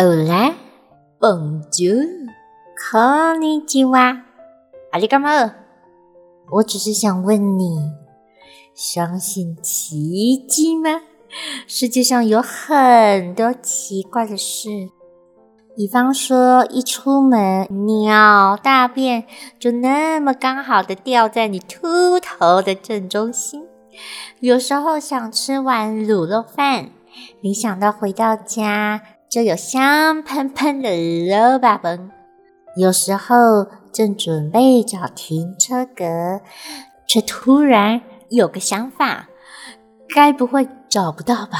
欧啦，Bonjour，こんにちは，阿里干嘛？我只是想问你，相信奇迹吗？世界上有很多奇怪的事，比方说，一出门鸟大便就那么刚好的掉在你秃头的正中心；有时候想吃碗卤肉饭，没想到回到家。 就有香喷喷的肉吧崩。有时候正准备找停车格，却突然有个想法，该不会找不到吧？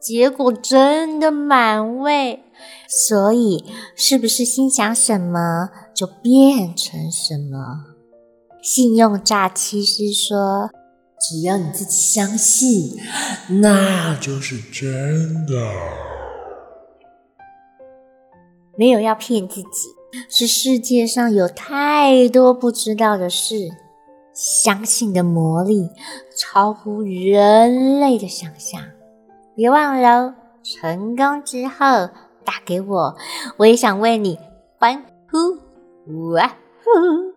结果真的满位，所以是不是心想什么就变成什么？信用诈欺师说：“只要你自己相信，那就是真的。”没有要骗自己，是世界上有太多不知道的事，相信的魔力超乎人类的想象。别忘了，成功之后打给我，我也想为你欢呼哇呼！